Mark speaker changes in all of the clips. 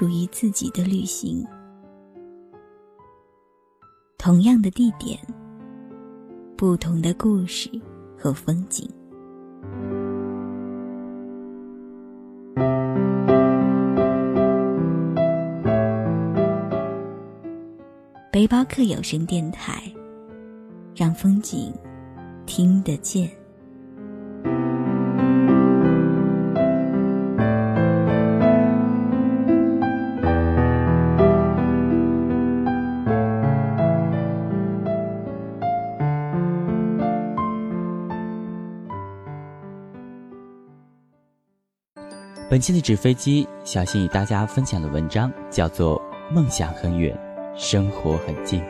Speaker 1: 属于自己的旅行，同样的地点，不同的故事和风景。背包客有声电台，让风景听得见。
Speaker 2: 本期的纸飞机，小新与大家分享的文章叫做《梦想很远，生活很近》。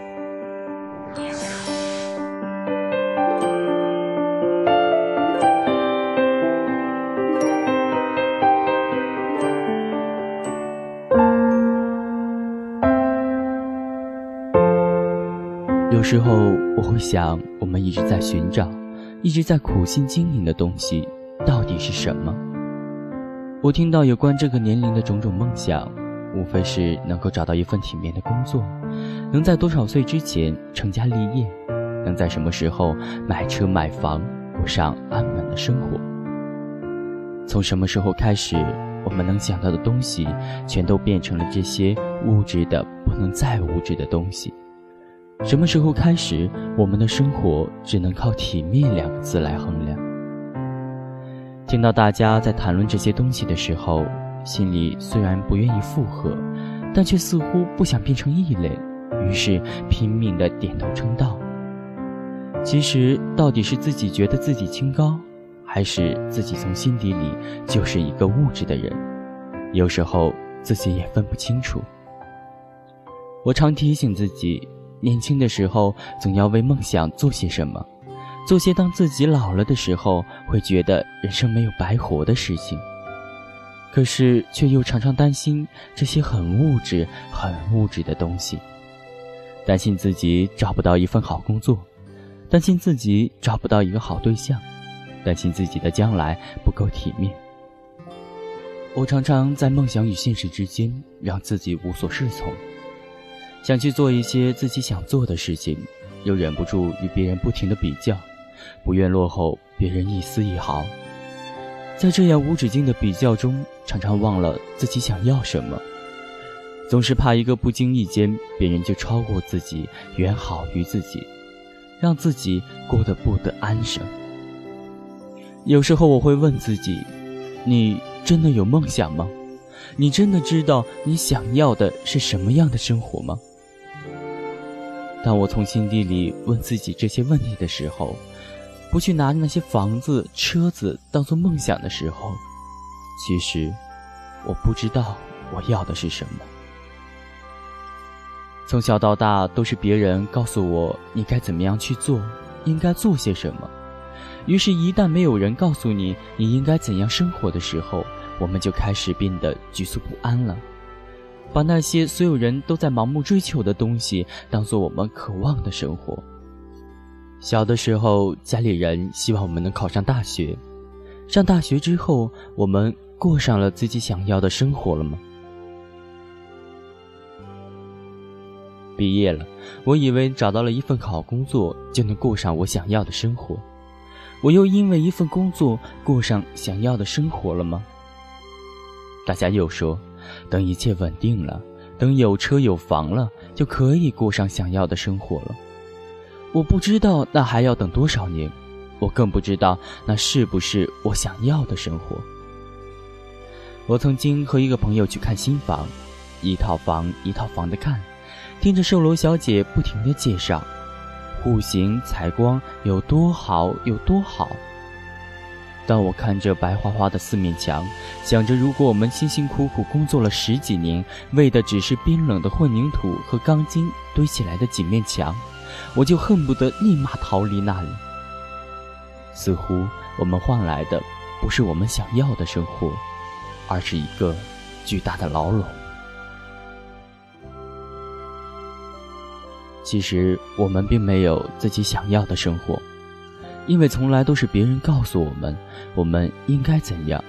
Speaker 2: 有时候我会想，我们一直在寻找，一直在苦心经营的东西，到底是什么？我听到有关这个年龄的种种梦想，无非是能够找到一份体面的工作，能在多少岁之前成家立业，能在什么时候买车买房，过上安稳的生活。从什么时候开始，我们能想到的东西，全都变成了这些物质的不能再物质的东西？什么时候开始，我们的生活只能靠体面两个字来衡量？听到大家在谈论这些东西的时候，心里虽然不愿意附和，但却似乎不想变成异类，于是拼命的点头称道。其实，到底是自己觉得自己清高，还是自己从心底里就是一个物质的人？有时候自己也分不清楚。我常提醒自己，年轻的时候总要为梦想做些什么。做些当自己老了的时候会觉得人生没有白活的事情，可是却又常常担心这些很物质、很物质的东西，担心自己找不到一份好工作，担心自己找不到一个好对象，担心自己的将来不够体面。我常常在梦想与现实之间让自己无所适从，想去做一些自己想做的事情，又忍不住与别人不停的比较。不愿落后别人一丝一毫，在这样无止境的比较中，常常忘了自己想要什么，总是怕一个不经意间，别人就超过自己，远好于自己，让自己过得不得安生。有时候我会问自己：你真的有梦想吗？你真的知道你想要的是什么样的生活吗？当我从心底里问自己这些问题的时候，不去拿那些房子、车子当做梦想的时候，其实我不知道我要的是什么。从小到大都是别人告诉我你该怎么样去做，应该做些什么。于是，一旦没有人告诉你你应该怎样生活的时候，我们就开始变得局促不安了，把那些所有人都在盲目追求的东西当做我们渴望的生活。小的时候，家里人希望我们能考上大学。上大学之后，我们过上了自己想要的生活了吗？毕业了，我以为找到了一份好工作就能过上我想要的生活。我又因为一份工作过上想要的生活了吗？大家又说，等一切稳定了，等有车有房了，就可以过上想要的生活了。我不知道那还要等多少年，我更不知道那是不是我想要的生活。我曾经和一个朋友去看新房，一套房一套房的看，听着售楼小姐不停的介绍，户型采光有多好有多好。当我看着白花花的四面墙，想着如果我们辛辛苦苦工作了十几年，为的只是冰冷的混凝土和钢筋堆起来的几面墙。我就恨不得立马逃离那里。似乎我们换来的不是我们想要的生活，而是一个巨大的牢笼。其实我们并没有自己想要的生活，因为从来都是别人告诉我们我们应该怎样，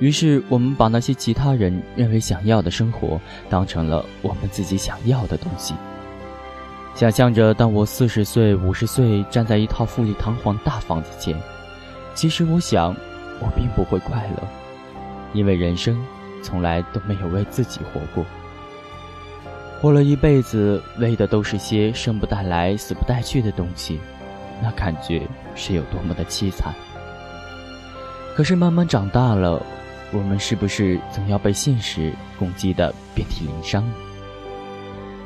Speaker 2: 于是，我们把那些其他人认为想要的生活，当成了我们自己想要的东西。想象着，当我四十岁、五十岁，站在一套富丽堂皇大房子前，其实我想，我并不会快乐，因为人生从来都没有为自己活过。活了一辈子，为的都是些生不带来、死不带去的东西，那感觉是有多么的凄惨。可是慢慢长大了，我们是不是总要被现实攻击的遍体鳞伤？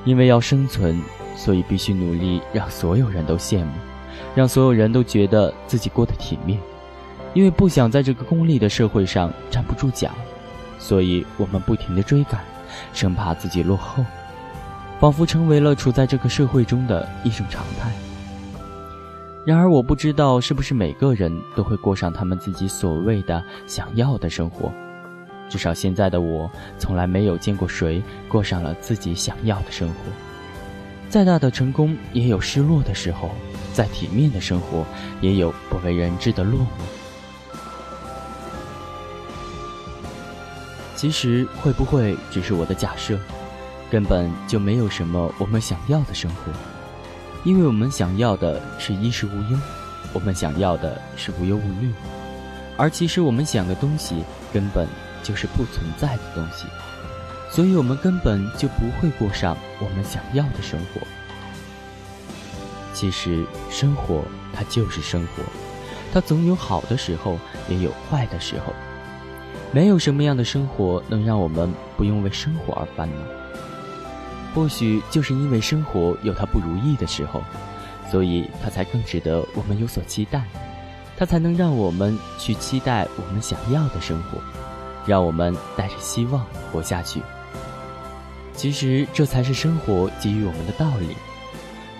Speaker 2: 因为要生存，所以必须努力让所有人都羡慕，让所有人都觉得自己过得体面。因为不想在这个功利的社会上站不住脚，所以我们不停地追赶，生怕自己落后。仿佛成为了处在这个社会中的一种常态。然而，我不知道是不是每个人都会过上他们自己所谓的想要的生活。至少现在的我，从来没有见过谁过上了自己想要的生活。再大的成功，也有失落的时候；再体面的生活，也有不为人知的落寞。其实，会不会只是我的假设？根本就没有什么我们想要的生活，因为我们想要的是衣食无忧，我们想要的是无忧无虑，而其实我们想的东西根本就是不存在的东西，所以我们根本就不会过上我们想要的生活。其实生活它就是生活，它总有好的时候，也有坏的时候，没有什么样的生活能让我们不用为生活而烦恼。或许就是因为生活有它不如意的时候，所以它才更值得我们有所期待，它才能让我们去期待我们想要的生活，让我们带着希望活下去。其实这才是生活给予我们的道理，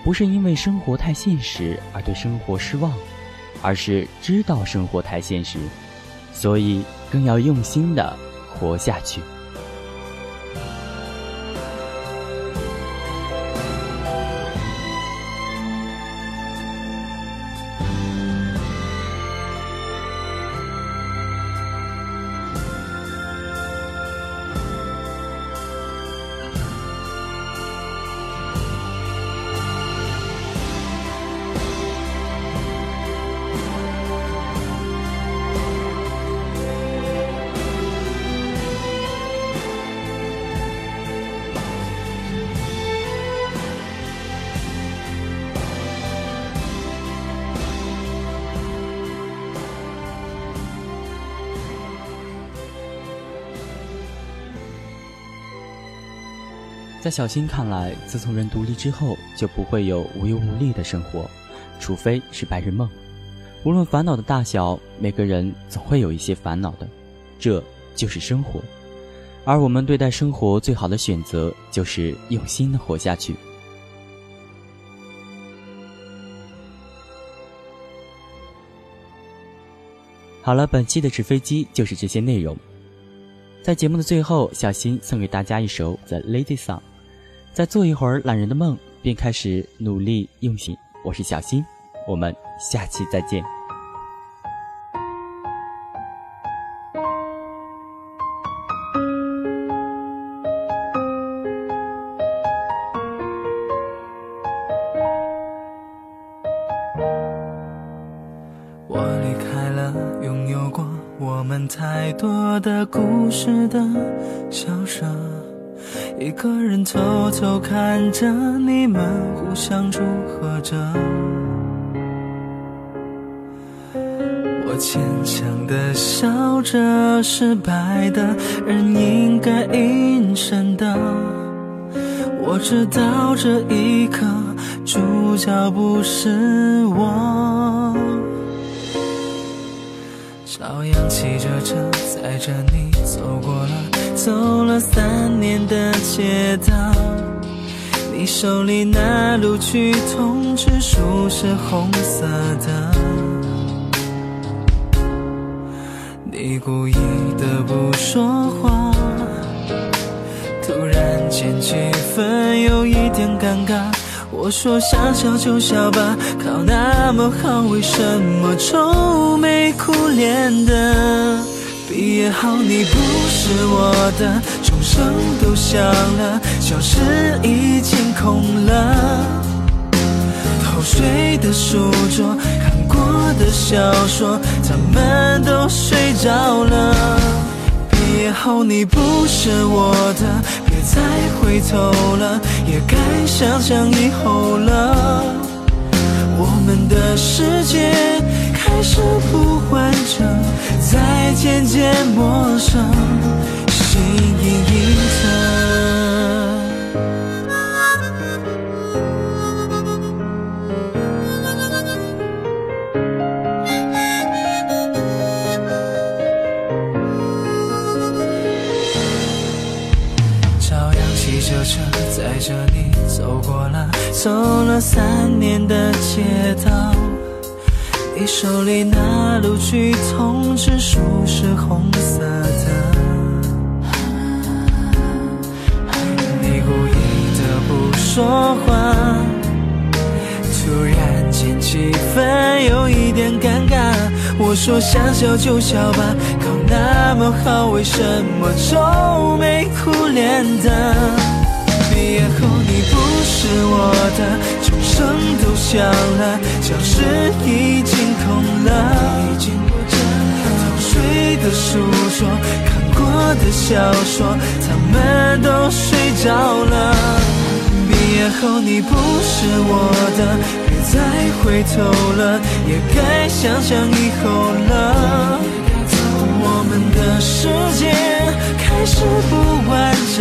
Speaker 2: 不是因为生活太现实而对生活失望，而是知道生活太现实，所以更要用心的活下去。在小新看来，自从人独立之后，就不会有无忧无虑的生活，除非是白日梦。无论烦恼的大小，每个人总会有一些烦恼的，这就是生活。而我们对待生活最好的选择，就是用心的活下去。好了，本期的纸飞机就是这些内容。在节目的最后，小新送给大家一首《The Lady Song》。再做一会儿懒人的梦，便开始努力用心。我是小新，我们下期再见。
Speaker 3: 多的故事的小说。一个人偷偷看着你们互相祝贺着，我坚强的笑着，失败的人应该隐身的。我知道这一刻主角不是我，照样骑着车载着你走过了。走了三年的街道，你手里那录取通知书是红色的，你故意的不说话，突然间气氛有一点尴尬。我说想笑就笑吧，考那么好，为什么愁眉苦脸的？毕业后你不是我的，钟声都响了，教室已经空了，偷睡的书桌，看过的小说，他们都睡着了。以后你不是我的，别再回头了，也该想想以后了。我们的世界开始不完整，在渐渐陌生，手里那录取通知书是红色的，你故意的不说话，突然间气氛有一点尴尬。我说想笑就笑吧，考那么好，为什么愁眉苦脸的？毕业后你不是我的，钟声都响了，教室已经空了。偷睡的书桌，看过的小说，他们都睡着了。毕业后你不是我的，别再回头了，也该想想以后了。我们的世界开始不完整，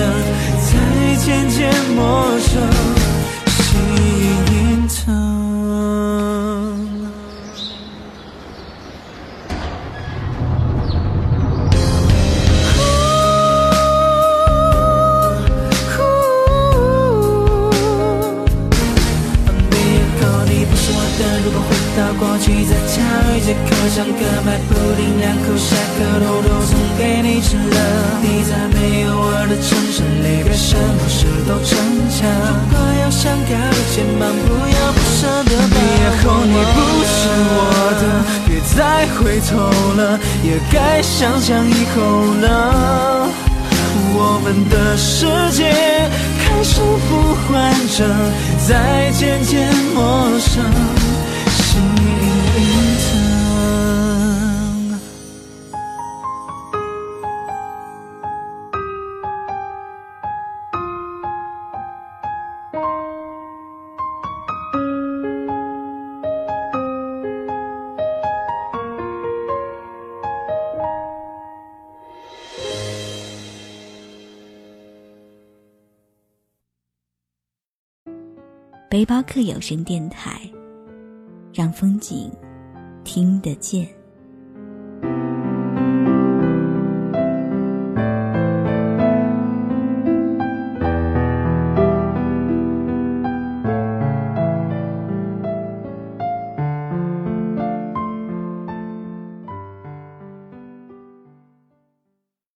Speaker 3: 口下课偷偷送给你吃了。你在没有我的城市里，别什么事都逞强。如果有想要的肩膀，不要不舍得。毕业后你不是我的，别再回头了，也该想想以后了。我们的世界开始呼唤着，再渐渐陌生，
Speaker 1: 背包客有声电台，让风景听得见。